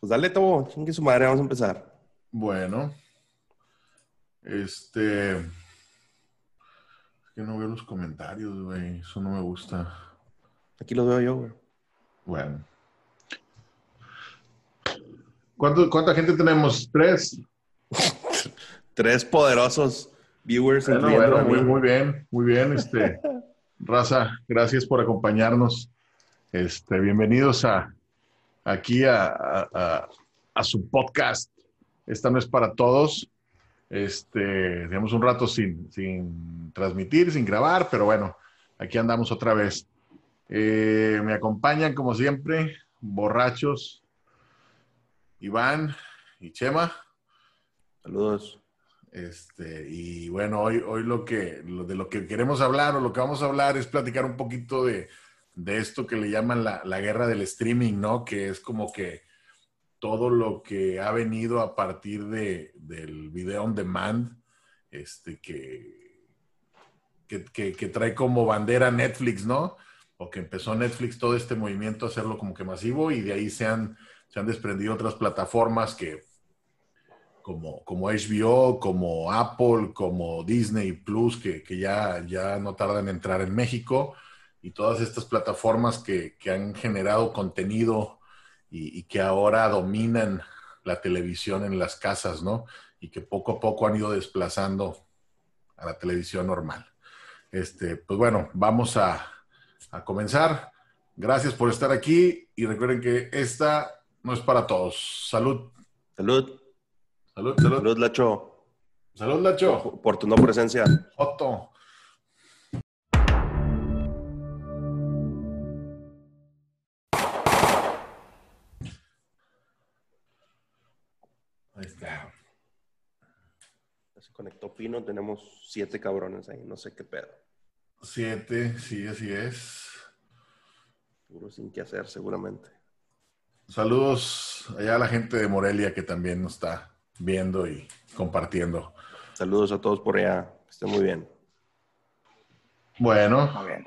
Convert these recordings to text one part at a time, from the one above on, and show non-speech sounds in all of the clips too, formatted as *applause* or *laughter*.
Pues dale, Tobo, chingue su madre, vamos a empezar. Bueno. Este. Es que no veo los comentarios, güey. Eso no me gusta. Aquí los veo yo, güey. Bueno. ¿Cuánto- ¿Cuánta gente tenemos? ¿Tres? *laughs* Tres poderosos viewers, Bueno, bueno, muy, muy bien, muy bien. Este, *laughs* Raza, gracias por acompañarnos. Este, bienvenidos a aquí a, a- a- a su podcast. Esta no es para todos. Este, tenemos un rato sin, sin transmitir, sin grabar, pero bueno, aquí andamos otra vez. Eh, me acompañan, como siempre, borrachos, Iván y Chema. Saludos. Este, y bueno, hoy, hoy lo que, lo de lo que queremos hablar o lo que vamos a hablar es platicar un poquito de, de esto que le llaman la, la guerra del streaming, ¿no? Que es como que todo lo que ha venido a partir de, del video on demand, este, que, que, que- trae como bandera Netflix, ¿no? O que empezó Netflix todo este movimiento a hacerlo como que masivo y de ahí se han, se han desprendido otras plataformas que, como, como HBO, como Apple, como Disney Plus, que, que ya, ya no tardan en entrar en México, y todas estas plataformas que, que han generado contenido y, y que ahora dominan la televisión en las casas, ¿no? Y que poco a poco han ido desplazando a la televisión normal. Este, pues bueno, vamos a, a comenzar. Gracias por estar aquí y recuerden que esta no es para todos. Salud, Salud. salud, salud. Salud, Lacho. Salud, Nacho. Por tu no presencia. Otto. Conectó Pino, tenemos siete cabrones ahí, no sé qué pedo. Siete, sí, así es. Puro sin qué hacer, seguramente. Saludos allá a la gente de Morelia que también nos está viendo y compartiendo. Saludos a todos por allá. Que estén muy bien. Bueno, Muy bien.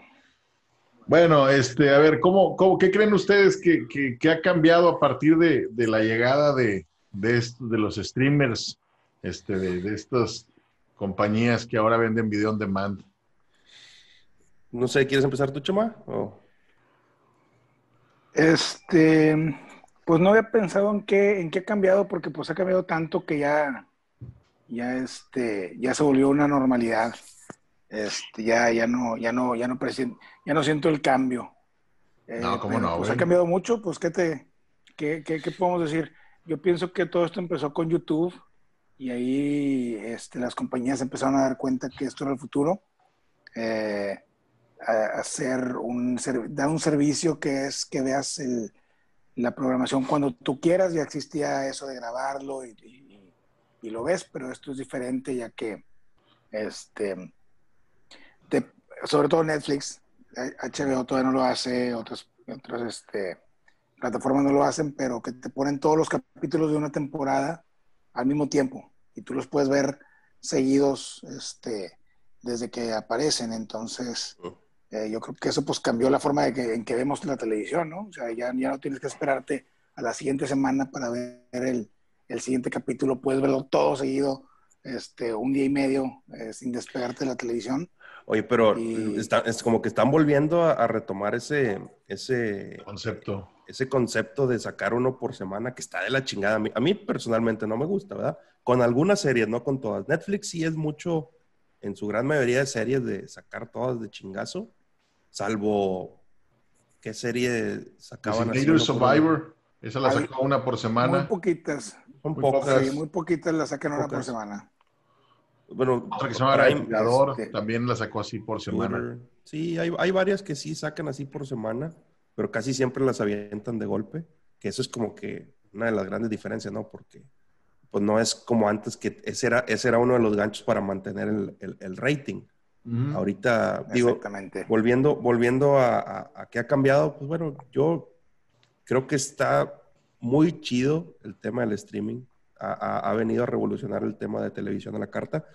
bueno, este, a ver, ¿cómo, cómo, ¿qué creen ustedes que, que- que ha cambiado a partir de, de la llegada de, de, esto- de los streamers, este, de, de estas compañías que ahora venden video on demand? No sé, ¿quieres empezar tú, Chema? O- Este, pues no había pensado en qué, en qué ha cambiado, porque pues ha cambiado tanto que ya, ya este, ya se volvió una normalidad. Este, ya, ya no, ya no, ya no ya no siento el cambio. Eh, No, ¿cómo pero, no, Pues güey? ha cambiado mucho, pues ¿qué te, qué, qué- qué podemos decir? Yo pienso que todo esto empezó con YouTube y ahí este, las compañías empezaron a dar cuenta que esto era el futuro. Eh, hacer un dar un servicio que es que veas el- la programación cuando tú quieras. Ya existía eso de grabarlo y, lo ves, pero esto es diferente ya que este te- sobre todo Netflix, HBO todavía no lo hace, otras, otras este, plataformas no lo hacen, pero que te ponen todos los capítulos de una temporada al mismo tiempo y tú los puedes ver seguidos este, desde que aparecen. Entonces, eh, yo creo que eso pues cambió la forma de que, en que vemos la televisión, ¿no? O sea, ya, ya no tienes que esperarte a la siguiente semana para ver el, el siguiente capítulo, puedes verlo todo seguido, este, un día y medio eh, sin despegarte de la televisión. Oye, pero Y- está- es como que están volviendo a, a retomar ese, ese, Concepto. Ese concepto de sacar uno por semana que está de la chingada. A mí, a mí personalmente no me gusta, ¿verdad? Con algunas series, no con todas. Netflix sí es mucho, en su gran mayoría de series, de sacar todas de chingazo, salvo qué serie sacaban así, por? Survivor. Esa la sacó una por Muy semana. poquitas, Son muy pocas. sí, muy poquitas la sacan una por semana. Bueno, Otra que se llama Prime, este- también la sacó así por semana. Twitter. Sí, hay, hay varias que sí sacan así por semana, pero casi siempre las avientan de golpe, que eso es como que una de las grandes diferencias, ¿no? Porque pues no es como antes que ese era, ese era uno de los ganchos para mantener el, el- el rating. Ahorita, digo, volviendo, volviendo a, a, a qué ha cambiado, pues bueno, yo creo que está muy chido el tema del streaming. Ha, ha- ha venido a revolucionar el tema de televisión a la carta,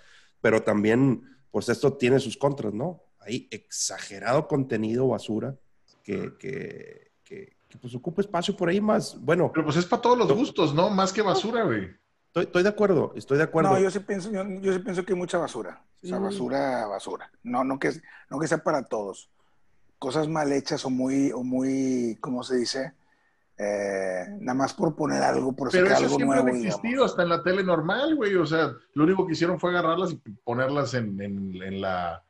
pero también, pues esto tiene sus contras, ¿no? Hay exagerado contenido basura que, que, que- que pues ocupe espacio por ahí más. Bueno. Pero pues es para todos los gustos, ¿no? Más que basura, güey. Estoy, de acuerdo, estoy de acuerdo. No, yo sí pienso, yo, sí pienso que hay mucha basura. O sea, basura, basura. No, no que, no que sea para todos. Cosas mal hechas o muy, o muy, ¿cómo se dice? Eh, nada más por poner algo, por Pero eso algo siempre nuevo. Ha existido hasta en la tele normal, güey. O sea, lo único que hicieron fue agarrarlas y ponerlas en, en la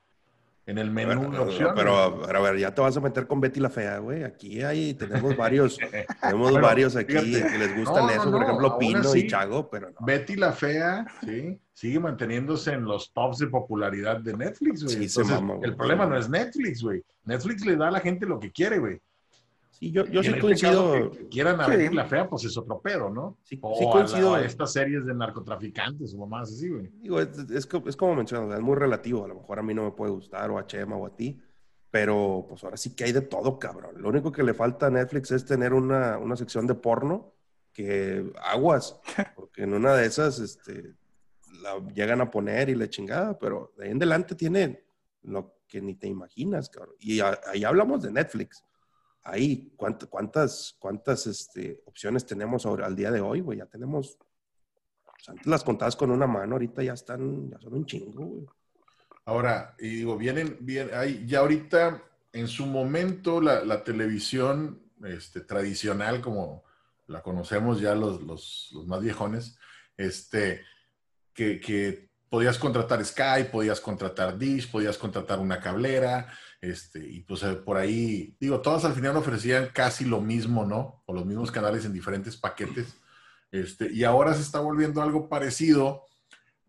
en el menú de opciones. Pero, a ver, ya te vas a meter con Betty la Fea, güey. Aquí hay, tenemos *laughs* varios, tenemos varios aquí que les gustan eso, por ejemplo, Pino y Chago, pero no. Betty la Fea, sí, sigue manteniéndose en los tops de popularidad de Netflix, güey. Sí, el problema no es Netflix, güey. Netflix le da a la gente lo que quiere, güey. Sí, yo, yo sí este coincido. que quieran a Betty la Fea, pues es otro pedo, ¿no? Sí, o coincido. A, estas series de narcotraficantes o más así, güey. Digo, es, es, es, como mencionas, es muy relativo. A lo mejor a mí no me puede gustar, o a Chema, o a ti. Pero pues ahora sí que hay de todo, cabrón. Lo único que le falta a Netflix es tener una, una sección de porno que aguas. *laughs* Porque en una de esas, este, la llegan a poner y le chingada, pero de ahí en adelante tiene lo que ni te imaginas, cabrón. Y ahí hablamos de Netflix ahí, ¿cuántas, cuántas este, opciones tenemos ahora, al día de hoy, güey? Ya tenemos, antes las contabas con una mano, ahorita ya están, ya son un chingo, güey. Ahora, y digo, vienen, bien, hay, ya ahorita, en su momento, la, televisión este, tradicional, como la conocemos ya los, los, los más viejones, este, que, que podías contratar Skype, podías contratar Dish, podías contratar una cablera, este, y pues eh, por ahí, digo, todas al final ofrecían casi lo mismo, ¿no? O los mismos canales en diferentes paquetes. Este, y ahora se está volviendo algo parecido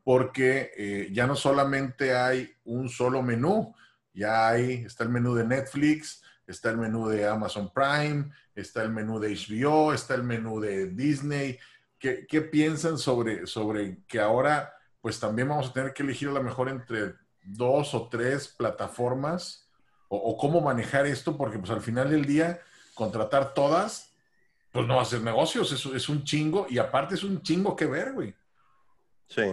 porque eh, ya no solamente hay un solo menú, ya hay, está el menú de Netflix, está el menú de Amazon Prime, está el menú de HBO, está el menú de Disney. ¿Qué, qué piensan sobre, sobre que ahora pues también vamos a tener que elegir a lo mejor entre dos o tres plataformas o, cómo manejar esto, porque pues al final del día, contratar todas, pues no va a ser negocios, eso es un chingo, y aparte es un chingo que ver, güey. Sí.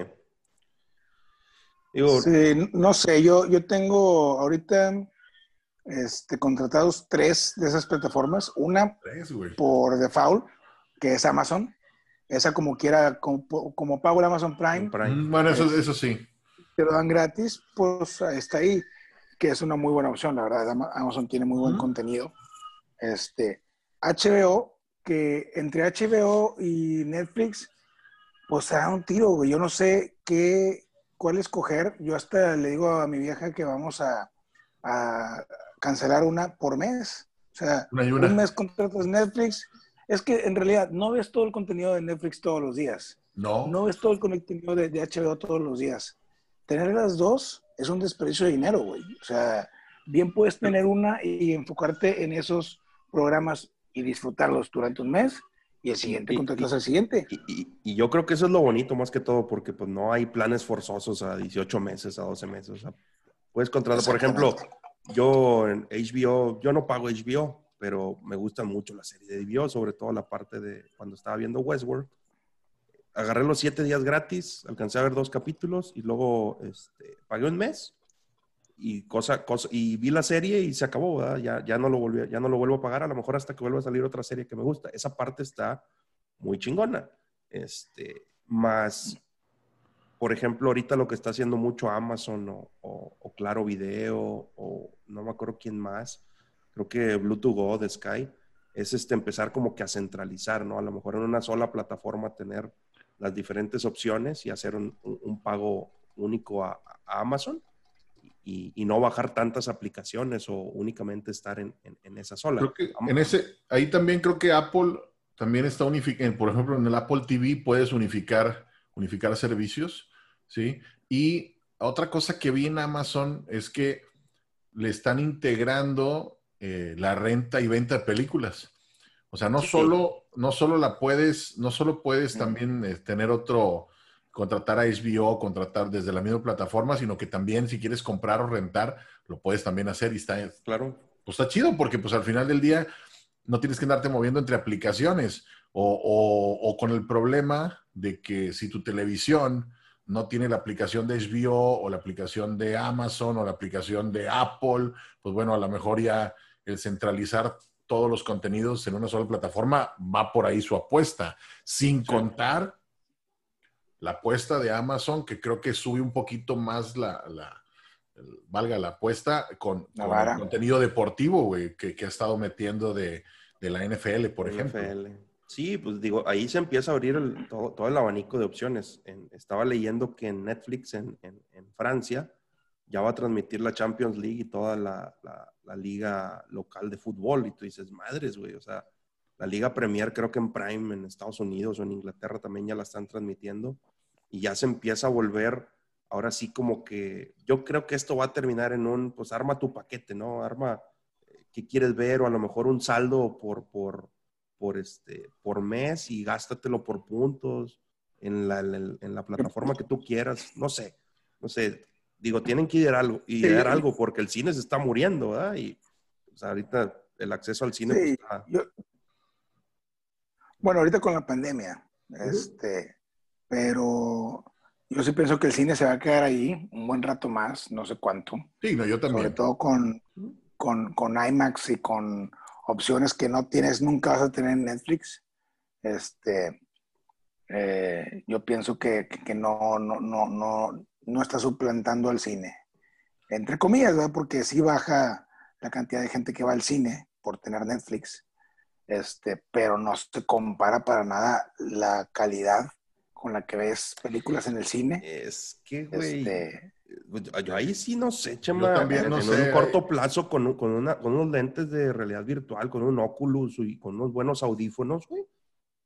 sí, no sé, yo, yo tengo ahorita este, contratados tres de esas plataformas. Una por default, que es Amazon. Esa como quiera, como, como pago el Amazon Prime. Mm, bueno, eso, eso sí. Te lo dan gratis, pues está ahí que es una muy buena opción, la verdad. Amazon tiene muy buen contenido. Este, HBO, que entre HBO y Netflix, pues se da un tiro, güey. Yo no sé qué, cuál escoger. Yo hasta le digo a mi vieja que vamos a, cancelar una por mes. O sea, un mes contratas Netflix. Es que en realidad no ves todo el contenido de Netflix todos los días. No. No ves todo el contenido de, de HBO todos los días. Tener las dos es un desperdicio de dinero, güey. O sea, bien puedes tener una y enfocarte en esos programas y disfrutarlos durante un mes y el siguiente contratas al siguiente. Y, yo creo que eso es lo bonito más que todo, porque pues no hay planes forzosos a 18 meses, a 12 meses. O sea, puedes contratar, por ejemplo, yo en HBO, yo no pago HBO, pero me gusta mucho la serie de HBO, sobre todo la parte de cuando estaba viendo Westworld agarré los siete días gratis, alcancé a ver dos capítulos y luego este, pagué un mes y cosa, cosa, y vi la serie y se acabó, Ya, ya, no lo volví, ya no lo vuelvo a pagar, a lo mejor hasta que vuelva a salir otra serie que me gusta. Esa parte está muy chingona. Este, más, por ejemplo, ahorita lo que está haciendo mucho Amazon o, o, Claro Video o no me acuerdo quién más, creo que Bluetooth Go de Sky, es este, empezar como que a centralizar, ¿no? A lo mejor en una sola plataforma tener las diferentes opciones y hacer un, pago único a, Amazon y, no bajar tantas aplicaciones o únicamente estar en, esa sola. en ese, ahí también creo que Apple también está unificando, por ejemplo, en el Apple TV puedes unificar, unificar servicios, ¿sí? Y otra cosa que vi en Amazon es que le están integrando eh, la renta y venta de películas. O sea, no solo, no solo la puedes, no solo puedes también eh, tener otro, contratar a HBO, contratar desde la misma plataforma, sino que también si quieres comprar o rentar, lo puedes también hacer y está, claro. Pues está chido porque pues al final del día no tienes que andarte moviendo entre aplicaciones o, o con el problema de que si tu televisión no tiene la aplicación de HBO o la aplicación de Amazon o la aplicación de Apple, pues bueno, a lo mejor ya el centralizar todos los contenidos en una sola plataforma, va por ahí su apuesta, sin contar la apuesta de Amazon, que creo que sube un poquito más la, valga la apuesta, con, contenido deportivo, güey, que, ha estado metiendo de, la NFL, por ejemplo. Sí, pues digo, ahí se empieza a abrir todo, el abanico de opciones. estaba leyendo que en Netflix en, Francia ya va a transmitir la Champions League y toda la, liga local de fútbol. Y tú dices, madres, güey, o sea, la Liga Premier creo que en Prime en Estados Unidos o en Inglaterra también ya la están transmitiendo. Y ya se empieza a volver, ahora sí como que, yo creo que esto va a terminar en un, pues arma tu paquete, ¿no? Arma eh, qué quieres ver o a lo mejor un saldo por, por por, este, por mes y gástatelo por puntos en la, en la plataforma que tú quieras. No sé, no sé. Digo, tienen que idear algo, idear algo porque el cine se está muriendo, ¿verdad? Y ahorita el acceso al cine pues, está... Bueno, ahorita con la pandemia, este, pero yo sí pienso que el cine se va a quedar ahí un buen rato más, no sé cuánto. Sí, no, yo también. Sobre todo con, con, con IMAX y con opciones que no tienes, nunca vas a tener en Netflix. Este, eh, yo pienso que, no, no, no, no, no está suplantando al cine. Entre comillas, porque sí baja la cantidad de gente que va al cine por tener Netflix. Este, pero no se compara para nada la calidad con la que ves películas en el cine. Es que, güey. Este, yo ahí sí no sé, Chema. en, un corto plazo, con, con, una, con unos lentes de realidad virtual, con un Oculus y con unos buenos audífonos, güey.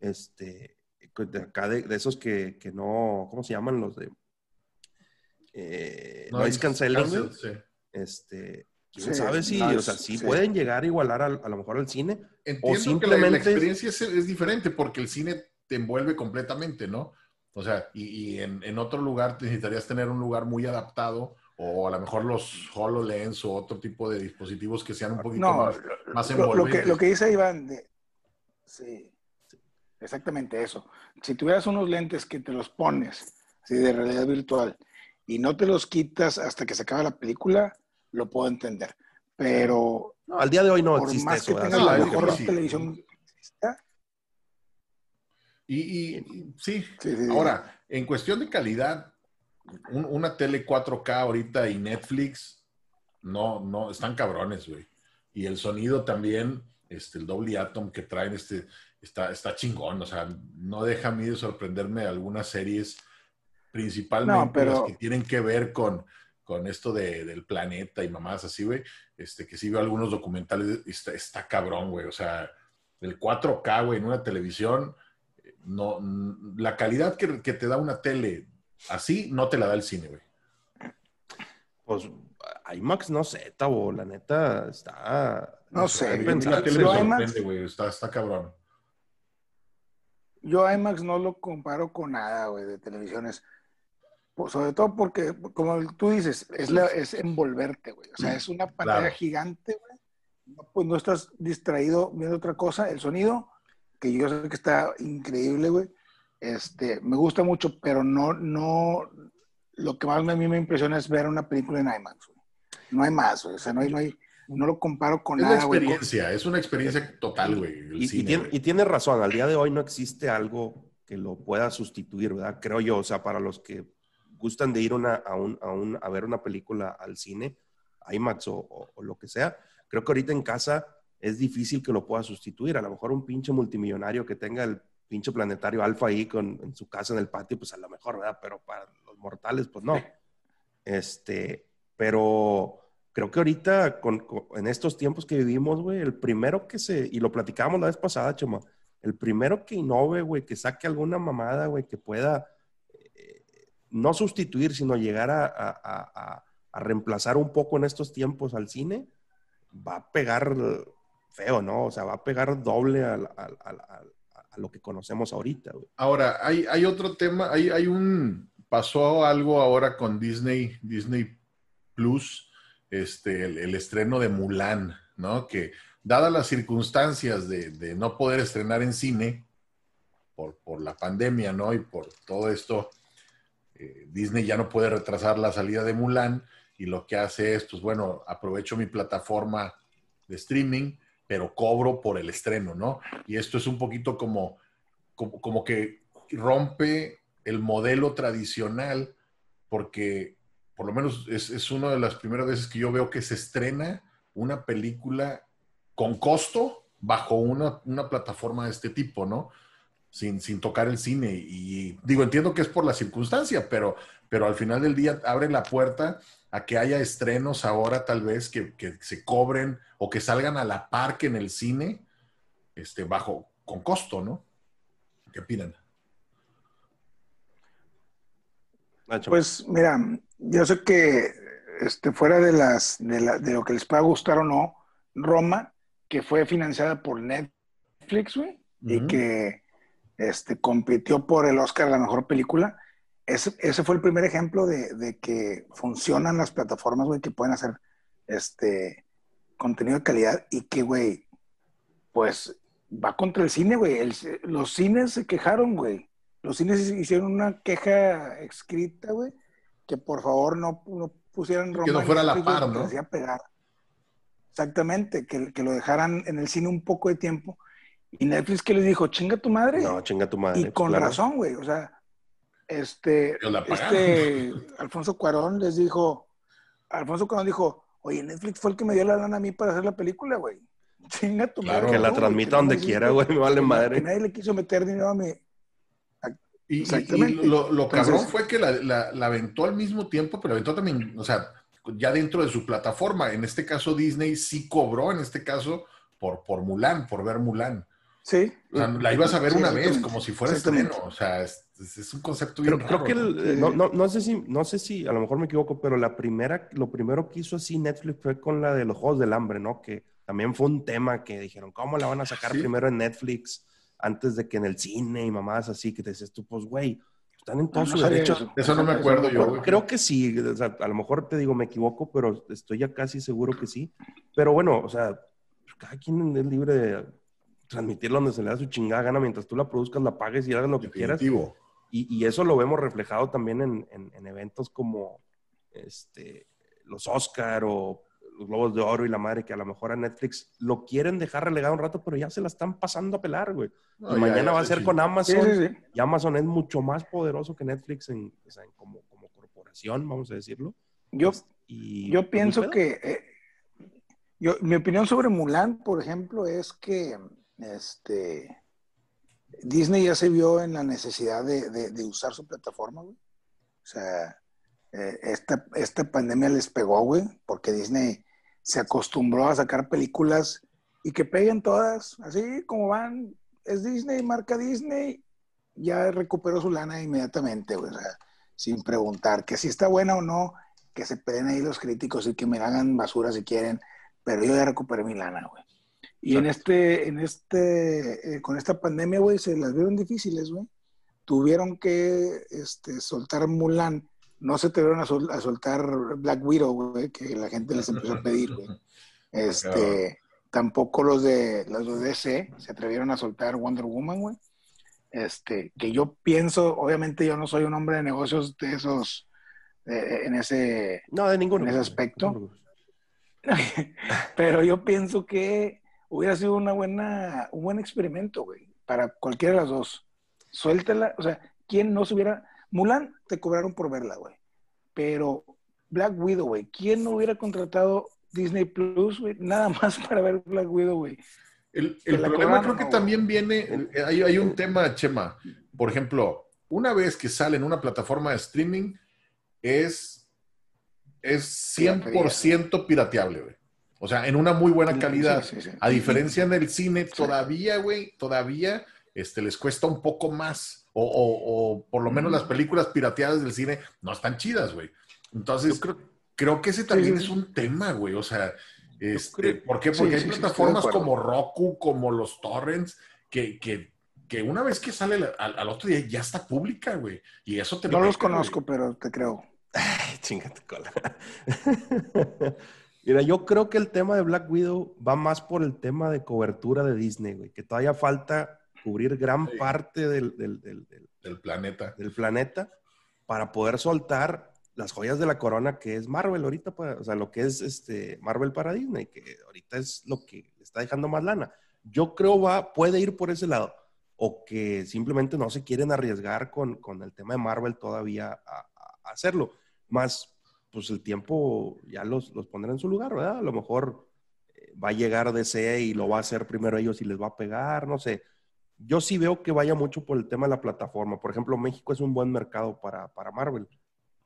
Este, de acá de, esos que, que, no, ¿cómo se llaman los de? Eh, noise canceling. Este, quién sabe si, o sea, sí, pueden llegar a igualar a, a, lo mejor al cine. Entiendo o simplemente... que la, experiencia es, es, diferente porque el cine te envuelve completamente, ¿no? O sea, y, en, otro lugar necesitarías tener un lugar muy adaptado o a lo mejor los HoloLens o otro tipo de dispositivos que sean un poquito más, más envolventes. Lo que, lo que dice Iván, sí, exactamente eso. Si tuvieras unos lentes que te los pones así de realidad virtual y no te los quitas hasta que se acaba la película, lo puedo entender. Pero al día de hoy no existe más eso. Que tengas la mejor televisión y, sí. ahora, en cuestión de calidad, una tele 4K ahorita y Netflix, no, no, están cabrones, güey. Y el sonido también, este, el Dolby Atom que traen, este, está, está chingón. O sea, no deja a mí de sorprenderme algunas series, principalmente las que tienen que ver con, con esto de, del planeta y mamás así, güey. Este, que sí veo algunos documentales, está, está cabrón, güey. O sea, el 4K, güey, en una televisión no, la calidad que, te da una tele así no te la da el cine, güey. Pues IMAX no sé, Tabo, la neta está. No, sé, la tele me sorprende, güey, está, está cabrón. Yo IMAX no lo comparo con nada, güey, de televisiones. Pues, sobre todo porque, como tú dices, es, es envolverte, güey. O sea, es una pantalla gigante, güey. pues no estás distraído viendo otra cosa. El sonido que yo sé que está increíble, güey. Este, me gusta mucho, pero no, no, lo que más a mí me impresiona es ver una película en IMAX, güey. No hay más, güey. O sea, no hay, no hay, no lo comparo con es nada, una experiencia, es una experiencia total, güey. Y, tiene, y, tiene, razón, al día de hoy no existe algo que lo pueda sustituir, ¿verdad? Creo yo, o sea, para los que gustan de ir una, a, un, a, un, a ver una película al cine, IMAX o, o, lo que sea, creo que ahorita en casa es difícil que lo pueda sustituir. A lo mejor un pinche multimillonario que tenga el pinche planetario alfa ahí con, en su casa en el patio, pues a lo mejor, ¿verdad? Pero para los mortales, pues no. Este, pero creo que ahorita, con, en estos tiempos que vivimos, güey, el primero que se, y lo platicábamos la vez pasada, Chema, el primero que innove, güey, que saque alguna mamada, güey, que pueda no sustituir, sino llegar a, a, reemplazar un poco en estos tiempos al cine, va a pegar feo, ¿no? O sea, va a pegar doble a, lo que conocemos ahorita. Ahora, hay, otro tema, hay, un, pasó algo ahora con Disney, Disney Plus, este, el, estreno de Mulan, ¿no? Que dadas las circunstancias de, no poder estrenar en cine por, por, la pandemia, ¿no? Y por todo esto, eh, Disney ya no puede retrasar la salida de Mulan y lo que hace es, pues bueno, aprovecho mi plataforma de streaming pero cobro por el estreno, ¿no? Y esto es un poquito como, como, como que rompe el modelo tradicional porque por lo menos es, es, una de las primeras veces que yo veo que se estrena una película con costo bajo una, una plataforma de este tipo, ¿no? Sin, sin, tocar el cine. Y digo, entiendo que es por la circunstancia, pero, pero al final del día abre la puerta a que haya estrenos ahora tal vez que, que se cobren o que salgan a la par que en el cine, este, bajo, con costo, ¿no? ¿Qué opinan? Pues mira, yo sé que este, fuera de, las, de, la, de, lo que les pueda gustar o no, Roma, que fue financiada por Netflix, güey, uh -huh. y que este, compitió por el Oscar a la mejor película, ese, ese fue el primer ejemplo de, de, que funcionan las plataformas, güey, que pueden hacer este contenido de calidad y que, güey, pues va contra el cine, güey. los cines se quejaron, güey. Los cines hicieron una queja escrita, güey, que por favor no, no pusieran Roma. Que no fuera la par, ¿no? Que pegar. Exactamente, que, que, lo dejaran en el cine un poco de tiempo. Y Netflix que les dijo, chinga tu madre. No, chinga tu madre. Y con claro. razón, güey. O sea, este, este Alfonso Cuarón les dijo, Alfonso Cuarón dijo, oye, Netflix fue el que me dio la lana a mí para hacer la película, güey. *laughs* Chinga tu claro, madre. Que la transmita donde quiera, güey, me vale madre. Que nadie le quiso meter dinero a mi, y, y, y, lo, lo cabrón fue que la, la, la, aventó al mismo tiempo, pero aventó también, o sea, ya dentro de su plataforma. En este caso, Disney sí cobró, en este caso, por, por Mulan, por ver Mulan. Sí. O sea, la ibas a ver sí, una vez, como si fuera estreno. O sea, es, es un concepto bien pero Creo que el, no, no, no, sé si, no sé si, a lo mejor me equivoco, pero la primera, lo primero que hizo así Netflix fue con la de los Juegos del Hambre, ¿no? Que también fue un tema que dijeron, ¿cómo la van a sacar sí. primero en Netflix antes de que en el cine y mamás así? Que te dices tú, pues, güey, están en todos no, sus no derechos. Eso. eso no me acuerdo yo. Güey. Creo que sí, o sea, a lo mejor te digo, me equivoco, pero estoy ya casi seguro que sí. Pero bueno, o sea, cada quien es libre de transmitirla donde se le da su chingada gana, mientras tú la produzcas, la pagues y hagas lo que Definitivo. quieras. Y, y, eso lo vemos reflejado también en, en, en eventos como este, los Oscar o los Globos de Oro y la madre, que a lo mejor a Netflix lo quieren dejar relegado un rato, pero ya se la están pasando a pelar, güey. No, y ya, mañana ya, va a ser sí. con Amazon. Sí, sí, y Amazon es mucho más poderoso que Netflix en, o sea, en como, como, corporación, vamos a decirlo. Yo, y, yo pienso que, eh, yo, mi opinión sobre Mulan, por ejemplo, es que este, Disney ya se vio en la necesidad de, de, usar su plataforma, güey. O sea, eh, esta, esta pandemia les pegó, güey, porque Disney se acostumbró a sacar películas y que peguen todas, así como van, es Disney, marca Disney, ya recuperó su lana inmediatamente, güey, o sea, sin preguntar que si está buena o no, que se peleen ahí los críticos y que me hagan basura si quieren, pero yo ya recuperé mi lana, güey. Y en este, en este, eh, con esta pandemia, güey, se las vieron difíciles, güey. Tuvieron que este, soltar Mulan. No se atrevieron a, sol, a, soltar Black Widow, güey, que la gente les empezó a pedir, güey. Este, tampoco los de, los de DC se atrevieron a soltar Wonder Woman, güey. Este, que yo pienso, obviamente yo no soy un hombre de negocios de esos, eh, en ese, no, de ninguno, en ese aspecto. *laughs* Pero yo pienso que hubiera sido una buena, un buen experimento, güey, para cualquiera de las dos. Suéltala, o sea, ¿quién no se hubiera... Mulan te cobraron por verla, güey. Pero Black Widow, güey, ¿quién no hubiera contratado Disney Plus, güey? Nada más *laughs* para ver Black Widow, güey. El, el problema creo que no, también viene, hay, hay, un tema, Chema. Por ejemplo, una vez que sale en una plataforma de streaming, es, es 100% pirateable, güey. O sea, en una muy buena calidad. Sí, sí, sí. A diferencia en el cine, todavía, güey, todavía este, les cuesta un poco más. O, o, o, por lo menos las películas pirateadas del cine no están chidas, güey. Entonces, creo, creo, que ese también es un tema, güey. O sea, este, ¿por qué? Porque hay plataformas como Roku, como los torrents, que, que, que una vez que sale al, al, otro día ya está pública, güey. Y eso te No los conozco, pero te creo. *laughs* Ay, chingate cola. *laughs* Mira, yo creo que el tema de Black Widow va más por el tema de cobertura de Disney, güey, que todavía falta cubrir gran sí. parte del, del, del, del, planeta. Del planeta para poder soltar las joyas de la corona que es Marvel ahorita, para, o sea, lo que es este Marvel para Disney, que ahorita es lo que está dejando más lana. Yo creo va, puede ir por ese lado. O que simplemente no se quieren arriesgar con, con el tema de Marvel todavía a, a hacerlo. Más, pues el tiempo ya los, los pondrá en su lugar, ¿verdad? A lo mejor eh, va a llegar DC y lo va a hacer primero ellos y les va a pegar, no sé. Yo sí veo que vaya mucho por el tema de la plataforma. Por ejemplo, México es un buen mercado para, para Marvel.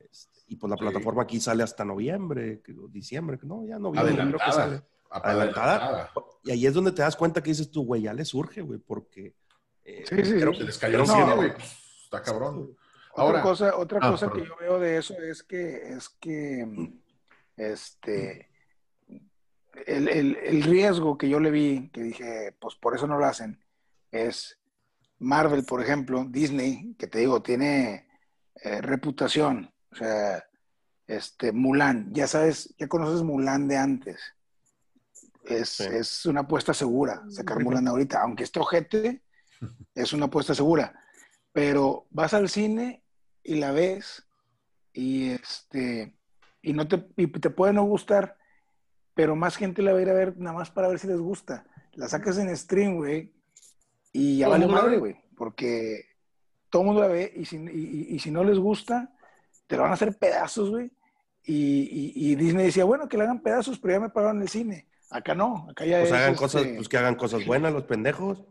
Este, y pues la Sí. plataforma aquí sale hasta noviembre, diciembre, no, ya noviembre creo que Adelantada. sale. Adelantada. Y ahí es donde te das cuenta que dices tú, güey, ya le surge, güey, porque... eh, Sí, sí. creo Se que- les cayó cielo, güey. pues, Está cabrón. Ahora- otra cosa, otra Ah, cosa que yo veo de eso es que, es que este, el, el- el riesgo que yo le vi, que dije, pues por eso no lo hacen, es Marvel, por ejemplo, Disney, que te digo, tiene eh, reputación. O sea, este, Mulan, ya sabes, ya conoces Mulan de antes. Es, Sí. es una apuesta segura sacar Mulan ahorita, aunque esté ojete, *laughs* es una apuesta segura. Pero vas al cine y la ves y este y no te, y te puede no gustar, pero más gente la va a ir a ver nada más para ver si les gusta. La sacas en stream, güey, y ya vale madre, güey, porque todo el mundo la ve y si, y- si no les gusta, te lo van a hacer pedazos, güey. Y, y- y Disney decía, bueno, que le hagan pedazos, pero ya me pagaron el cine. Acá no, acá ya Pues es, hagan este, cosas, pues que hagan cosas buenas los pendejos.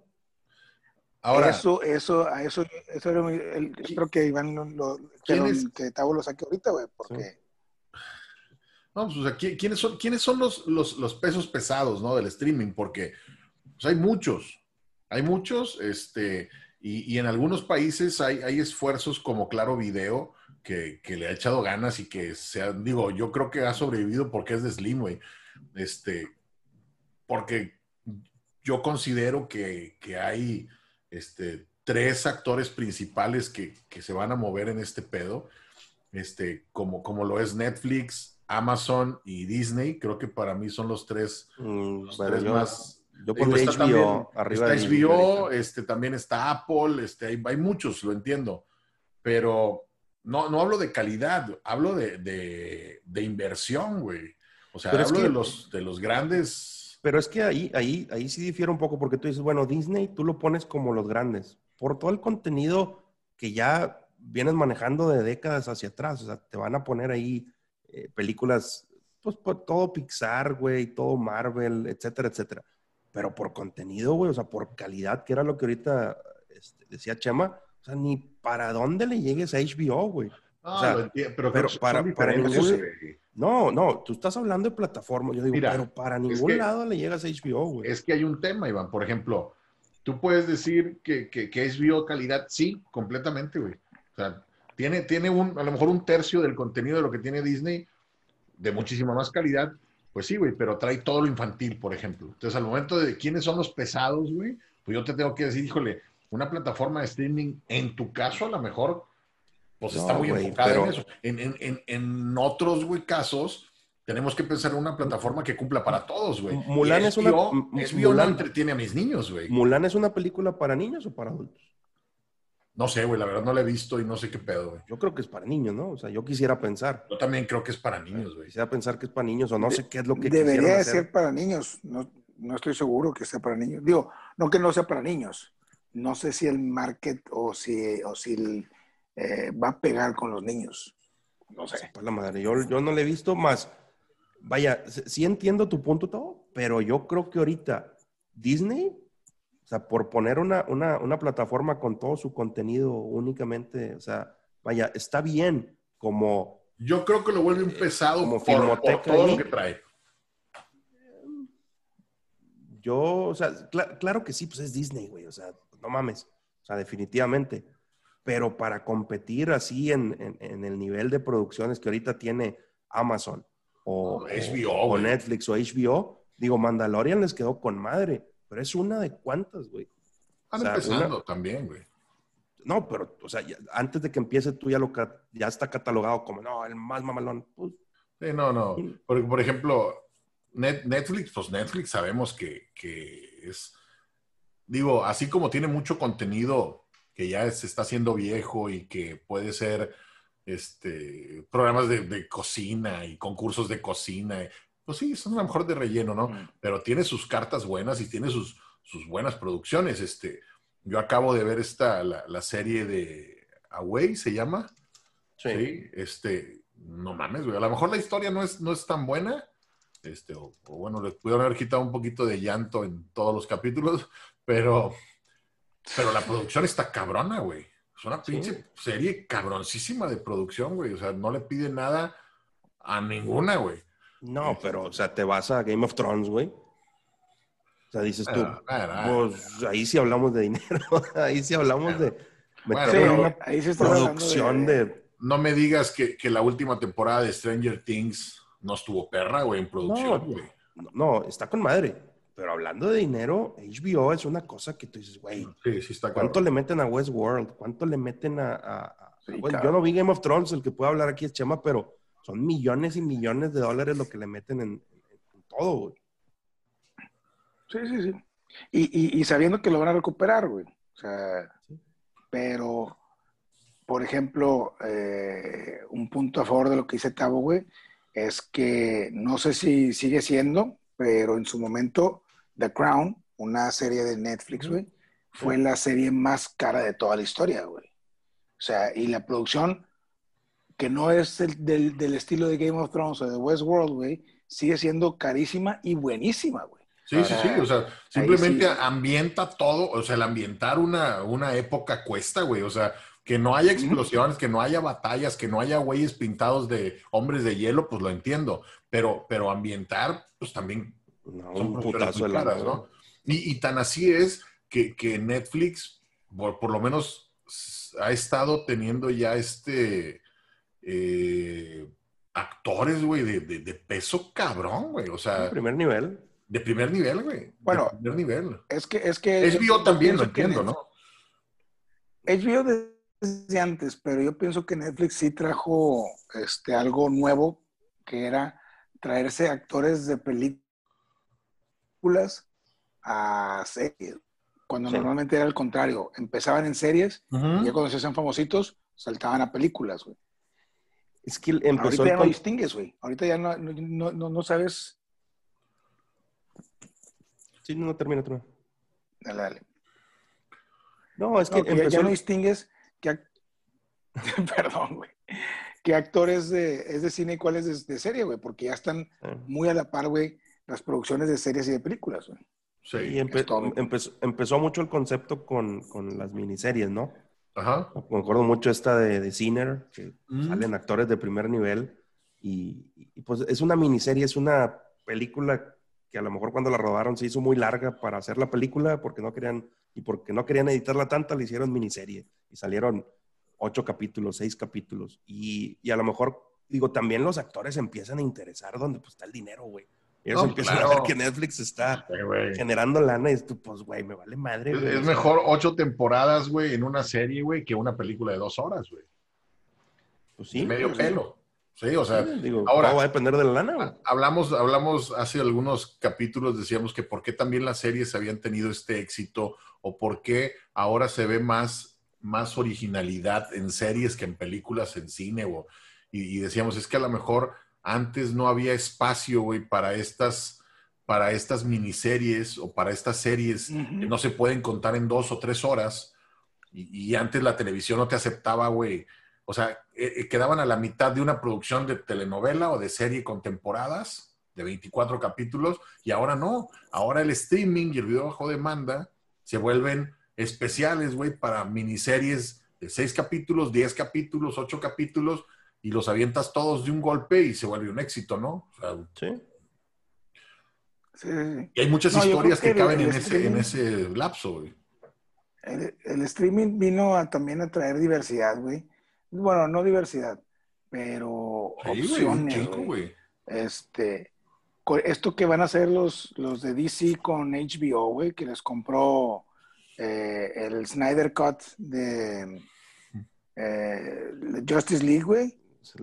Ahora, eso, eso, a eso, eso era el- espero que Iván lo, lo- ¿Quién pero es? que Tavo lo saque ahorita, güey, porque no, pues, o sea, ¿qui- ¿quiénes son, quiénes son los, los, los pesos pesados ¿no? del streaming? Porque pues, hay muchos, hay muchos, este, y, y en algunos países hay, hay esfuerzos como Claro Video que, que le ha echado ganas y que se ha, digo, yo creo que ha sobrevivido porque es de Slim, güey. Este, porque yo considero que, que hay este, tres actores principales que, que se van a mover en este pedo, este, como, como lo es Netflix, Amazon y Disney. Creo que para mí son los tres, Mm, los tres yo, más. yo Digo, está HBO también- arriba está HBO, este, también está Apple, este, hay, hay muchos, lo entiendo, pero no, no hablo de calidad, hablo de, de, de inversión, güey. O sea, Pero es hablo que- de, los, de los grandes. Pero es que ahí, ahí, ahí sí difiere un poco porque tú dices, bueno, Disney tú lo pones como los grandes, por todo el contenido que ya vienes manejando de décadas hacia atrás, o sea, te van a poner ahí eh, películas, pues todo Pixar, güey, todo Marvel, etcétera, etcétera. Pero por contenido, güey, o sea, por calidad, que era lo que ahorita este, decía Chema, o sea, ni para dónde le llegues a HBO, güey. No, o sea, lo entiendo, pero, para- para ningún-. No, no, tú estás hablando de plataformas, yo digo, Mira, pero para ningún que- lado le llegas a HBO, güey. Es que hay un tema, Iván. Por ejemplo, tú puedes decir que, que, que es calidad, sí, completamente, güey. O sea, tiene, tiene un, a lo mejor un tercio del contenido de lo que tiene Disney, de muchísima más calidad, pues sí, güey, pero trae todo lo infantil, por ejemplo. Entonces, al momento de quiénes son los pesados, güey, pues yo te tengo que decir, híjole, una plataforma de streaming, en tu caso, a lo mejor, pues No, está muy güey, enfocada pero- en eso. En, en, en, en otros, güey, casos, tenemos que pensar en una plataforma que cumpla para todos, güey. Mulan es una- no Mulan- entretiene a mis niños, güey. ¿Mulan es una película para niños o para adultos? No sé, güey, la verdad no la he visto y no sé qué pedo, güey. Yo creo que es para niños, ¿no? O sea, yo quisiera pensar. Yo también creo que es para niños, güey. Quisiera pensar que es para niños o no sé qué es lo que debería de hacer. ser para niños. No, no estoy seguro que sea para niños. Digo, no que no sea para niños. No sé si el market o si, o si el, eh, va a pegar con los niños. No sé. La madre, yo, yo no le he visto más. Vaya, sí entiendo tu punto todo, pero yo creo que ahorita Disney, o sea, por poner una, una, una plataforma con todo su contenido únicamente, o sea, vaya, está bien como Yo creo que lo vuelve un pesado como por, por Filmoteca todo ahí. lo que trae. Yo, o sea, cla- claro que sí, pues es Disney, güey, o sea, no mames, o sea, definitivamente. Pero para competir así en, en- en el nivel de producciones que ahorita tiene Amazon o, HBO, o- o. Netflix o HBO, digo, Mandalorian les quedó con madre, pero es una de cuantas, güey. Están O sea, empezando una- también, güey. No, pero, o sea, ya- antes de que empiece tú ya lo ya está catalogado como, no, el más mamalón. Pues, Sí, no, no. Por, por ejemplo, Net- Netflix, pues Netflix sabemos que, que es, digo, así como tiene mucho contenido que ya se está haciendo viejo y que puede ser este, programas de, de cocina y concursos de cocina, pues sí, son a lo mejor de relleno, ¿no? Mm. Pero tiene sus cartas buenas y tiene sus, sus buenas producciones. Este, yo acabo de ver esta, la, la serie de Away, ¿se llama? Sí. Este, no mames, güey. A lo mejor la historia no es, no es tan buena. Este, o, o bueno, le pudieron haber quitado un poquito de llanto en todos los capítulos, pero, pero la producción está cabrona, güey. Es una Sí. pinche serie cabroncísima de producción, güey. O sea, no le pide nada a ninguna, güey. No, pero, o sea, te vas a Game of Thrones, güey. O sea, dices tú, Ah, ah, ah. pues ahí sí hablamos de dinero, *laughs* ahí sí hablamos de Bueno, meter Sí, pero- ahí sí está hablando producción de... No me digas que, que la última temporada de Stranger Things no estuvo perra, güey, en producción, No, güey. No, no, está con madre. Pero hablando de dinero, HBO es una cosa que tú dices, güey, Sí, sí está ¿cuánto le meten a Westworld? ¿Cuánto le meten a... a- a- Sí, bueno, yo no vi Game of Thrones, el que puede hablar aquí es Chema, pero son millones y millones de dólares lo que le meten en, en- en todo, güey. Sí, sí, sí. Y, y, y sabiendo que lo van a recuperar, güey. O sea, Sí. pero, por ejemplo, eh, un punto a favor de lo que dice Tavo, güey, es que no sé si sigue siendo, pero en su momento, The Crown, una serie de Netflix, güey, fue la serie más cara de toda la historia, güey. O sea, y la producción, que no es el- del, del estilo de Game of Thrones o de Westworld, güey, sigue siendo carísima y buenísima, güey. Sí, sí, sí. O sea, simplemente sí. ambienta todo. O sea, el ambientar una, una época cuesta, güey. O sea, que no haya explosiones, que no haya batallas, que no haya güeyes pintados de hombres de hielo, pues lo entiendo. Pero, pero ambientar, pues también No, son un putazo de caras, ¿no? Y, y tan así es que, que Netflix, por, por lo menos, ha estado teniendo ya este eh, actores, güey, de, de- de peso cabrón, güey. O sea, Primer nivel. de primer nivel, güey. Bueno, de primer nivel. Es que, es que. HBO yo también, lo entiendo, ¿no? HBO desde antes, pero yo pienso que Netflix sí trajo este, algo nuevo, que era traerse actores de películas a series. Cuando Sí. normalmente era el contrario. Empezaban en series y ya cuando se hacían famositos, saltaban a películas, güey. Es que empezó Ahorita el ya no distingues, güey. Ahorita ya no, no, no, no sabes. Sí, no, termina, termina. Dale, dale. No, es que empezó ya, no distingues que ac- *laughs* perdón, güey. ¿Qué actores de, es de cine y cuáles de, de serie, güey? Porque ya están eh, muy a la par, güey, las producciones de series y de películas, güey. Sí. y empe- empezó, empezó mucho el concepto con, con las miniseries, ¿no? Ajá. Me acuerdo mucho esta de, de Sinner, que Mm. salen actores de primer nivel. Y, y, pues es una miniserie, es una película que a lo mejor cuando la rodaron se hizo muy larga para hacer la película porque no querían, y porque no querían editarla tanta, le hicieron miniserie. Y salieron ocho capítulos, seis capítulos. Y, y a lo mejor, digo, también los actores empiezan a interesar donde pues, está el dinero, güey. Ellos No, empiezan claro. a ver que Netflix está Sí, güey. generando lana y tú, pues, güey, me vale madre. Es, güey. mejor ocho temporadas, güey, en una serie, güey, que una película de dos horas, güey. Pues sí. Medio sí. pelo. Sí, o sea, Digo, ahora- todo va a depender de la lana, güey. hablamos, hablamos hace algunos capítulos, decíamos que por qué también las series habían tenido este éxito o por qué ahora se ve más, más originalidad en series que en películas, en cine. O, y, y decíamos, es que a lo mejor antes no había espacio, güey, para estas, para estas miniseries o para estas series que no se pueden contar en dos o tres horas. Y, y antes la televisión no te aceptaba, güey. O sea, eh, eh, quedaban a la mitad de una producción de telenovela o de serie con temporadas de 24 capítulos y ahora no. Ahora el streaming y el video bajo demanda se vuelven especiales, güey, para miniseries de 6 capítulos, 10 capítulos, 8 capítulos y los avientas todos de un golpe y se vuelve un éxito, ¿no? O sea, Sí. Sí, sí, sí. y hay muchas No, historias que, caben en ese, en ese lapso, güey. El, el streaming vino a, también a traer diversidad, güey. Bueno, no diversidad, pero Sí, opciones, güey. güey. Este, esto que van a hacer los, los de DC con HBO, güey, que les compró eh, el Snyder Cut de eh, Justice League, güey.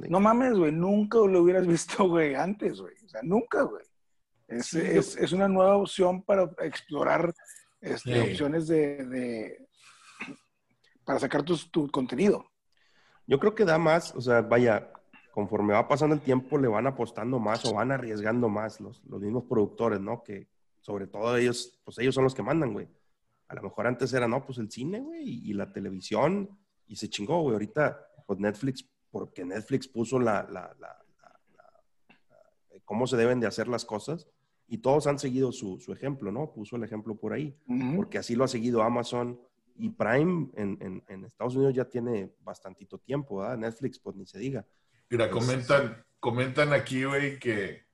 No mames, güey, nunca lo hubieras visto, *laughs* güey, antes, güey. O sea, nunca, güey. Es, Sí, es, es una nueva opción para explorar este, Sí. opciones de, de- para sacar tu, tu contenido. Yo creo que da más, o sea, vaya, conforme va pasando el tiempo, le van apostando más o van arriesgando más los, los mismos productores, ¿no? Que sobre todo ellos, pues ellos son los que mandan, güey. A lo mejor antes era, no, pues el cine, güey, y, la televisión, y se chingó, güey. Ahorita, pues Netflix, porque Netflix puso la, la, la, cómo se deben de hacer las cosas, y todos han seguido su, su ejemplo, ¿no? Puso el ejemplo por ahí, porque así lo ha seguido Amazon, y Prime en, en, en, Estados Unidos ya tiene bastantito tiempo, ¿verdad? Netflix, pues ni se diga. Mira, comentan, comentan aquí, güey, que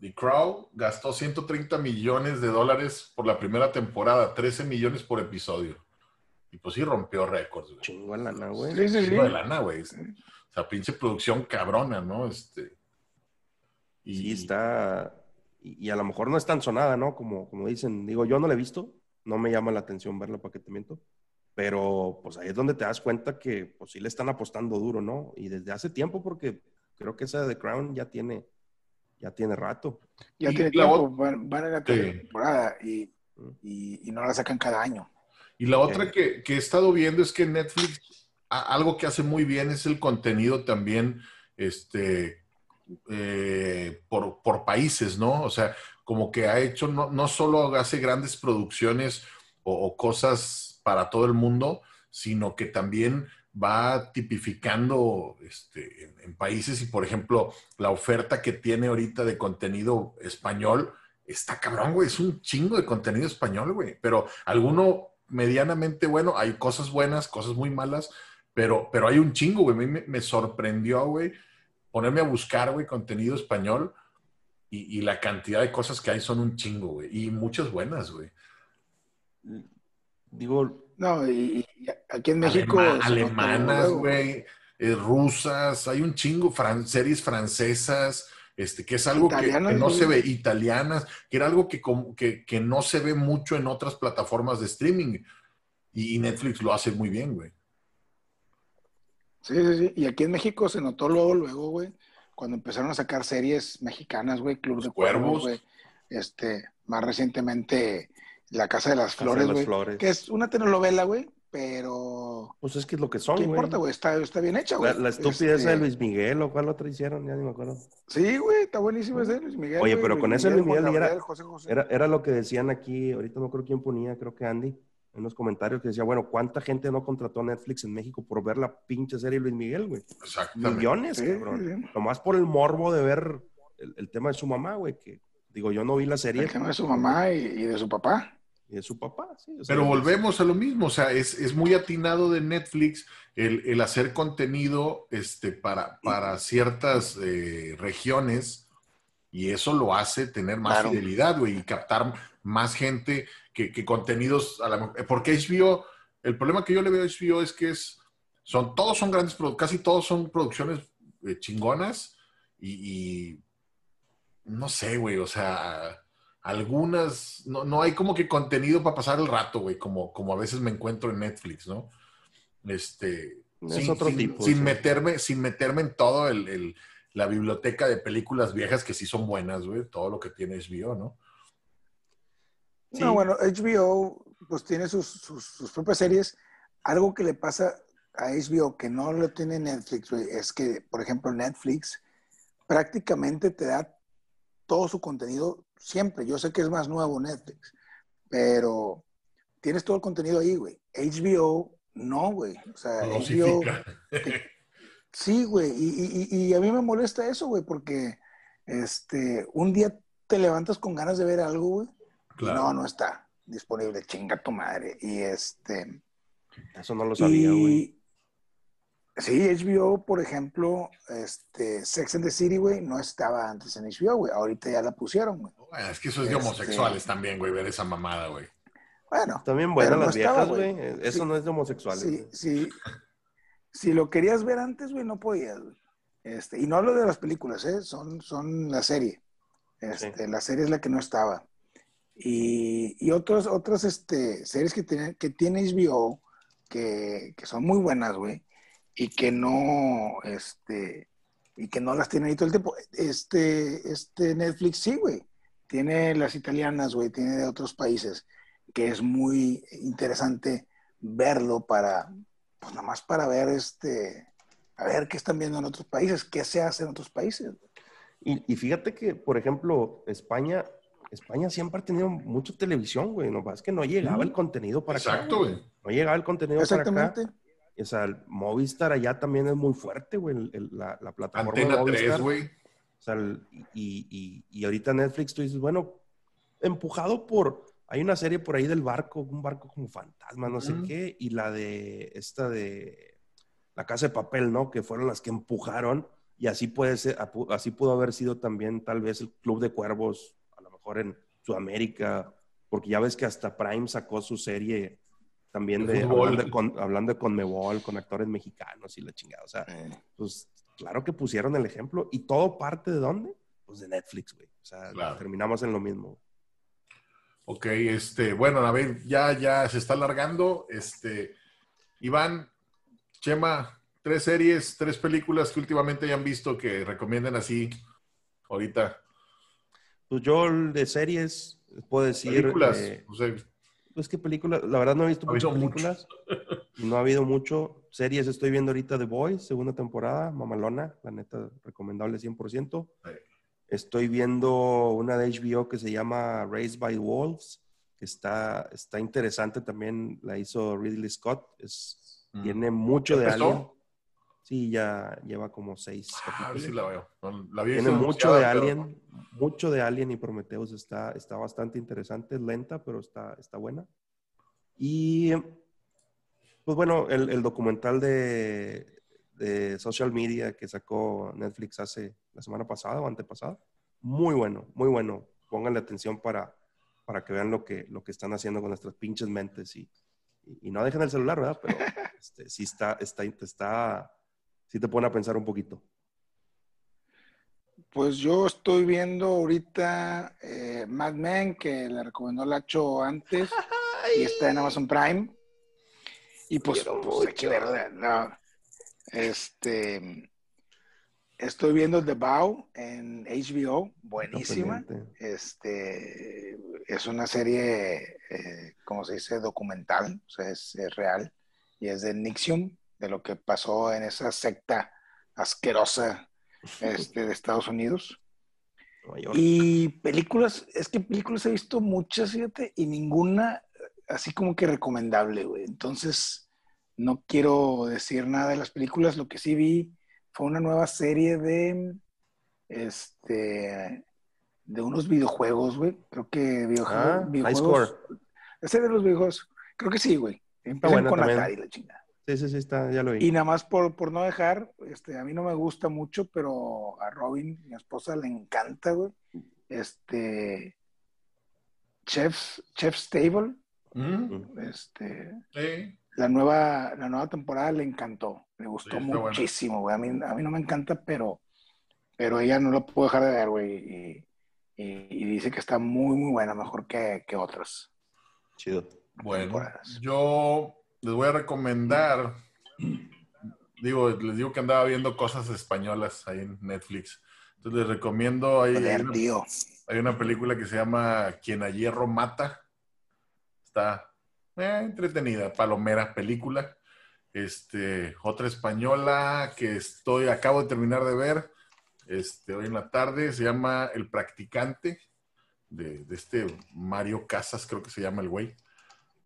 The Crow gastó 130 millones de dólares por la primera temporada, 13 millones por episodio. Y pues sí rompió récords, güey. Chingo de lana, güey. Sí, sí, Chingo de lana, güey. O sea, pinche producción cabrona, ¿no? Este. Y... Sí, está. Y, a lo mejor no es tan sonada, ¿no? Como, como dicen. Digo, yo no la he visto. No me llama la atención verla, para qué te miento. Pero pues ahí es donde te das cuenta que pues sí le están apostando duro, ¿no? Y desde hace tiempo, porque creo que esa de The Crown ya tiene, ya tiene rato. Ya tiene tiempo, van, a la temporada y, y, no la sacan cada año. Y la otra que, que, he estado viendo es que Netflix, algo que hace muy bien es el contenido también, este, eh, por, por, países, ¿no? O sea, como que ha hecho, no, no solo hace grandes producciones o cosas para todo el mundo, sino que también va tipificando este, en, países y, por ejemplo, la oferta que tiene ahorita de contenido español está cabrón, güey. Es un chingo de contenido español, güey. Pero alguno medianamente bueno, hay cosas buenas, cosas muy malas, pero, pero hay un chingo, güey. A mí me, me sorprendió, güey, ponerme a buscar, güey, contenido español y, y, la cantidad de cosas que hay son un chingo, güey. Y muchas buenas, güey. Digo. No, y, aquí en México. alemanas, güey, eh, rusas, hay un chingo, series francesas, este, que es algo que, no se ve, italianas, que era algo que, que, que, no se ve mucho en otras plataformas de streaming. Y, Netflix lo hace muy bien, güey. Sí, sí, sí. Y aquí en México se notó luego, luego, güey, cuando empezaron a sacar series mexicanas, güey, Club de Cuervos, güey. Este, más recientemente la Casa de las Flores, güey. Que es una telenovela, güey, pero... Pues es que es lo que son, güey. ¿Qué importa, güey? Está, está, bien hecha, güey. La, estupidez de este Luis Miguel, ¿o cuál otra hicieron? Ya ni me acuerdo. Sí, güey, está buenísimo ese Luis Miguel. Oye, pero con ese Luis Miguel era, era, era, lo que decían aquí, ahorita no creo quién ponía, creo que Andy, en los comentarios, que decía, bueno, ¿cuánta gente no contrató a Netflix en México por ver la pinche serie Luis Miguel, güey? Exactamente. Millones, cabrón. Nomás por el morbo de ver el, tema de su mamá, güey, que digo, yo no vi la serie. El tema de su mamá y de su papá de su papá. Sí, Pero volvemos a lo mismo, o sea, es, muy atinado de Netflix el, hacer contenido este, para, para ciertas eh, regiones y eso lo hace tener más fidelidad, güey, y captar más gente que, contenidos, a la, porque HBO, el problema que yo le veo a HBO es que es, son, todos son grandes, casi todos son producciones eh, chingonas y, y no sé, güey, o sea algunas, no, no, hay como que contenido para pasar el rato, güey, como, como a veces me encuentro en Netflix, ¿no? Este, es sin, otro tipo. Sin meterme, sin meterme en todo el, la biblioteca de películas viejas que sí son buenas, güey, todo lo que tiene HBO, ¿no? No, bueno, HBO pues tiene sus, sus, propias series. Algo que le pasa a HBO que no lo tiene Netflix, güey, es que, por ejemplo, Netflix prácticamente te da todo su contenido siempre. Yo sé que es más nuevo Netflix, pero tienes todo el contenido ahí, güey. HBO, no, güey. O sea, HBO. *laughs* sí, güey. Y, a mí me molesta eso, güey, porque este, un día te levantas con ganas de ver algo, güey. No, no está disponible. Chinga tu madre. Y este. Eso no lo sabía, güey. Sí, HBO, por ejemplo, este, Sex and the City, güey, no estaba antes en HBO, güey. Ahorita ya la pusieron, güey. es que eso es de este, homosexuales también, güey, ver esa mamada, güey. Bueno. También buenas las viejas, güey. Eso no es de homosexuales. Sí, sí. Si lo querías ver antes, güey, no podías, güey. Este, y no hablo de las películas, ¿eh? Son, son la serie. Este, La serie es la que no estaba. Y, y otros, otras este, series que tiene, que tiene HBO que, que son muy buenas, güey y que no, este, y que no las tiene ahí todo el tiempo. Este, este Netflix sí, güey. Tiene las italianas, güey, tiene de otros países, que es muy interesante verlo para, pues nada más para ver este, a ver qué están viendo en otros países, qué se hace en otros países. Y, y fíjate que, por ejemplo, España, España siempre ha tenido mucha televisión, güey. No es que no llegaba el contenido para acá. Exacto, güey. No llegaba el contenido para acá. Exactamente. O sea, el Movistar allá también es muy fuerte, güey. el- el- la, la plataforma de Antena Movistar. 3, güey. O sea, el- y, y- y ahorita Netflix, tú dices, bueno, empujado por. Hay una serie por ahí del barco, un barco como fantasma, no sé Ujú. qué, y la de esta de La Casa de Papel, ¿no? Que fueron las que empujaron, y así puede ser, así pudo haber sido también tal vez el Club de Cuervos, a lo mejor en Sudamérica, porque ya ves que hasta Prime sacó su serie también De hablando, de con, hablando de Conmebol, con actores mexicanos y la chingada. O sea, Eh, pues claro que pusieron el ejemplo. ¿Y todo parte de dónde? Pues de Netflix, güey. O sea, Claro. terminamos en lo mismo. Ok, este, bueno, a ver, ya, ya se está alargando. Este, Iván, Chema, tres series, tres películas que últimamente hayan visto que recomienden así ahorita. Pues yo de series puedo decir... Películas, eh, o sea, pues qué películas, la verdad no he visto Ha muchas películas. *laughs* Y no ha habido mucho. Series estoy viendo ahorita The Boys, segunda temporada, mamalona, la neta, recomendable 100%. Sí. Estoy viendo una de HBO que se llama Raised by Wolves, que está, está interesante también, la hizo Ridley Scott. Es, Mm. Tiene mucho ¿Ya de empezó? Alien. Sí, ya lleva como seis a ver capítulos. si la veo. La había Tiene mucho de anunciada, pero- Alien, mucho de Alien y Prometheus está, está bastante interesante, es lenta, pero está, está buena. Y pues bueno, el, el documental de, de social media que sacó Netflix hace la semana pasada o antepasada, muy bueno, muy bueno. Pónganle atención para, para que vean lo que, lo que están haciendo con nuestras pinches mentes y, y, y no dejen el celular, ¿verdad? Pero *laughs* este, sí está, está, está, sí te pone a pensar un poquito. Pues yo estoy viendo ahorita eh, Mad Men, que le recomendó Lacho antes, *laughs* y está en Amazon Prime. Y pues, Quiero pues, hay que ver, no. Este, estoy viendo The Bow en HBO, buenísima. Este, es una serie, eh, como se dice, documental, o sea, es, es real, y es de Nixium, de lo que pasó en esa secta asquerosa este, de Estados Unidos. Y películas, es que películas he visto muchas, fíjate, y ninguna así como que recomendable, güey. Entonces, no quiero decir nada de las películas. Lo que sí vi fue una nueva serie de, este, de unos videojuegos, güey. Creo que videojuegos. Ah, High videojuegos Score. la serie de los videojuegos, creo que sí, güey. Empiezan con también. Atari, la chingada. Sí, sí, está, ya lo vi. Y nada más por, por no dejar, este, a mí no me gusta mucho, pero a Robin, mi esposa, le encanta, güey. Este, Chef's, Chef's Table, Mm, este, sí. la nueva, la nueva temporada le encantó, le gustó Sí, muchísimo, güey. A mí, a mí no me encanta, pero, pero ella no lo puedo dejar de ver, güey. Y, y- y dice que está muy, muy buena, mejor que, que otras. Chido. Bueno, temporadas. yo les voy a recomendar, digo, les digo que andaba viendo cosas españolas ahí en Netflix. Entonces les recomiendo, hay, hay Joder, una, tío. hay una película que se llama Quien a hierro mata. Está eh, entretenida, palomera película. Este, otra española que estoy, acabo de terminar de ver, este, hoy en la tarde, se llama El Practicante, de, de este Mario Casas, creo que se llama el güey.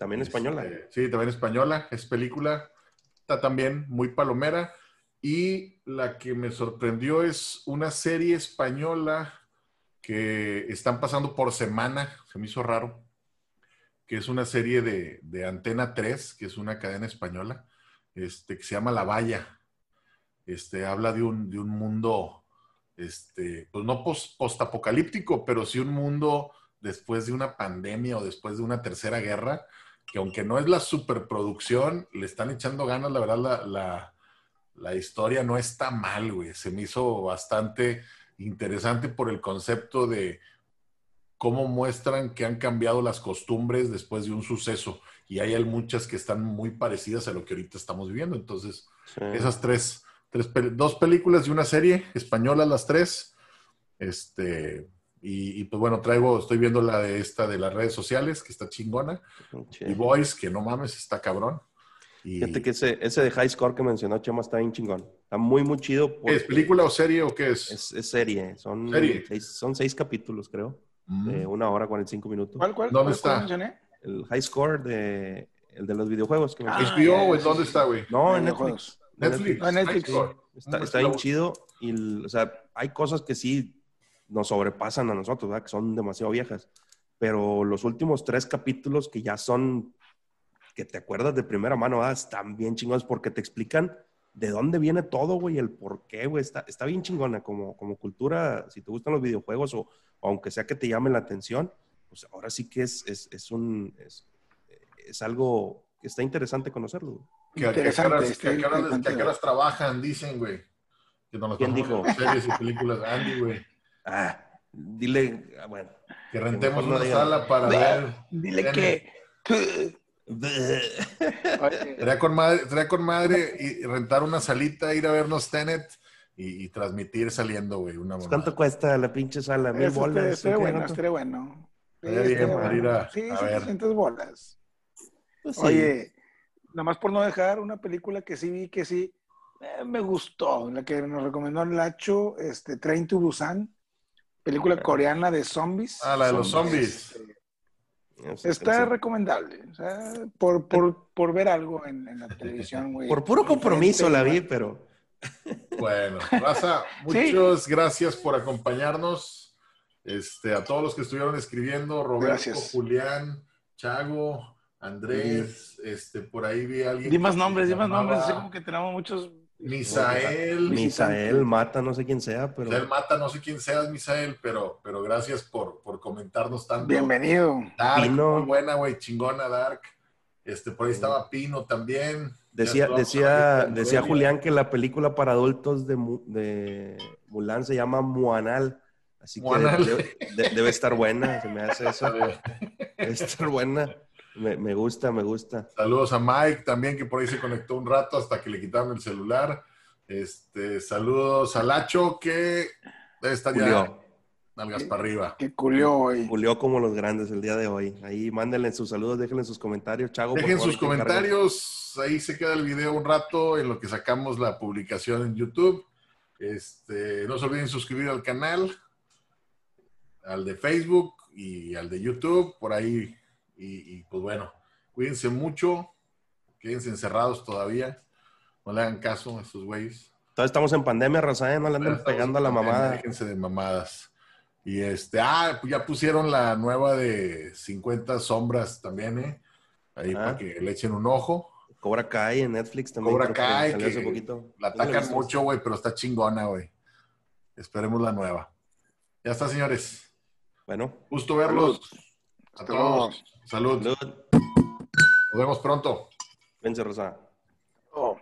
También española. Este, sí, también española. Es película. Está también muy palomera. Y la que me sorprendió es una serie española que están pasando por semana. Se me hizo raro. Que es una serie de, de Antena 3, que es una cadena española, este, que se llama La Valla. Este, habla de un, de un mundo, este, pues no post- postapocalíptico, pero sí un mundo después de una pandemia o después de una tercera guerra, que aunque no es la superproducción, le están echando ganas, la verdad, la, la, la historia no está mal, güey. Se me hizo bastante interesante por el concepto de cómo muestran que han cambiado las costumbres después de un suceso. Y hay muchas que están muy parecidas a lo que ahorita estamos viviendo. Entonces, Sí. esas tres, tres dos películas y una serie, españolas las tres. Este, y, y, pues bueno, traigo, estoy viendo la de esta de las redes sociales, que está chingona. Chido. Y Boys, que no mames, está cabrón. Y- Fíjate que ese, ese de High Score que mencionó Chema está bien chingón. Está muy, muy chido. porque ¿Es película o serie o qué es? Es, es serie. Son, Serie. Seis, son seis capítulos, creo. Mm. De una hora 45 minutos. ¿Cuál, cuál? ¿Dónde cuál- está? El High Score de, el de los videojuegos. Que Ah, mencioné. HBO, ¿dónde está, güey? no, en videojuegos. Netflix. Netflix. Ah, Netflix. Está, está bien chido. Y, o sea, hay cosas que sí nos sobrepasan a nosotros, ¿verdad? Que son demasiado viejas. Pero los últimos tres capítulos que ya son, que te acuerdas de primera mano, ¿verdad? Están bien chingones porque te explican de dónde viene todo, güey, el por qué, güey. Está, está bien chingona como, como cultura. Si te gustan los videojuegos o, o aunque sea que te llame la atención, pues ahora sí que es, es, es un... Es, es algo que está interesante conocerlo. güey. Que, que, a qué Interesante, que que horas trabajan, dicen, güey. Que nos ¿Quién dijo? Series y películas. Andy, güey. Ah, dile, ah, bueno. Que rentemos una digan. sala para ver. Dile que. *laughs* Sería con madre, sería con madre y rentar una salita, ir a vernos Tenet y, y transmitir saliendo, güey. Una mamada. ¿Cuánto cuesta la pinche sala? Mil Eso bolas. estaría- bueno, estaría bueno. Estaría bien para ir a- Sí, a sí, ver. 300 bolas. Pues sí. Oye, nada más por no dejar una película que sí vi que sí eh, me gustó, la que nos recomendó Lacho, este, Train to Busan, película coreana de zombies. Ah, la de los zombies. Este, Está recomendable, o sea, por, por, por ver algo en, en la televisión, güey. Por puro compromiso la vi, pero Bueno, Raza, *laughs* muchas gracias por acompañarnos. Este, a todos los que estuvieron escribiendo, Roberto, Gracias. Julián, Chago, Andrés, este, por ahí vi a alguien. Di más nombres, di más nombres, así como que tenemos muchos. Misael. Misael Mata, no sé quién sea, pero Misael Mata, no sé quién seas, Misael, pero, pero gracias por, por comentarnos tanto. Bienvenido. Dark, Pino. muy buena, güey, chingona, Dark. Este, por ahí estaba Pino también. decía, decía, decía Julián que la película para adultos de, de Mulan se llama Muanal. Así que debe, de- debe estar buena, se me hace eso. *laughs* Debe estar buena. Me, me gusta, me gusta. Saludos a Mike también, que por ahí se conectó un rato hasta que le quitaron el celular. Este, saludos a Lacho, que estar ya nalgas para arriba. Que culió hoy. Julió como los grandes el día de hoy. Ahí mándenle sus saludos, déjenle sus comentarios. Chago, por Dejen favor, sus comentarios, ahí se queda el video un rato en lo que sacamos la publicación en YouTube. Este, no se olviden suscribir al canal, al de Facebook y al de YouTube, por ahí. Y, y, pues bueno, cuídense mucho, quédense encerrados todavía, no le hagan caso a estos güeyes. Todavía estamos en pandemia, Raza, ¿eh? no le anden pegando a la mamada. Déjense de mamadas. Y este, ah, pues ya pusieron la nueva de 50 sombras también, ¿eh? Ahí Ah. para que le echen un ojo. Cobra Kai en Netflix también. Cobra que Kai, que hace poquito. La ¿No la atacan mucho, güey, pero está chingona, güey. Esperemos la nueva. Ya está, señores. Bueno, Gusto verlos. A Hasta todos. Salud. Salud. Nos vemos pronto. Vence, Rosa. Oh.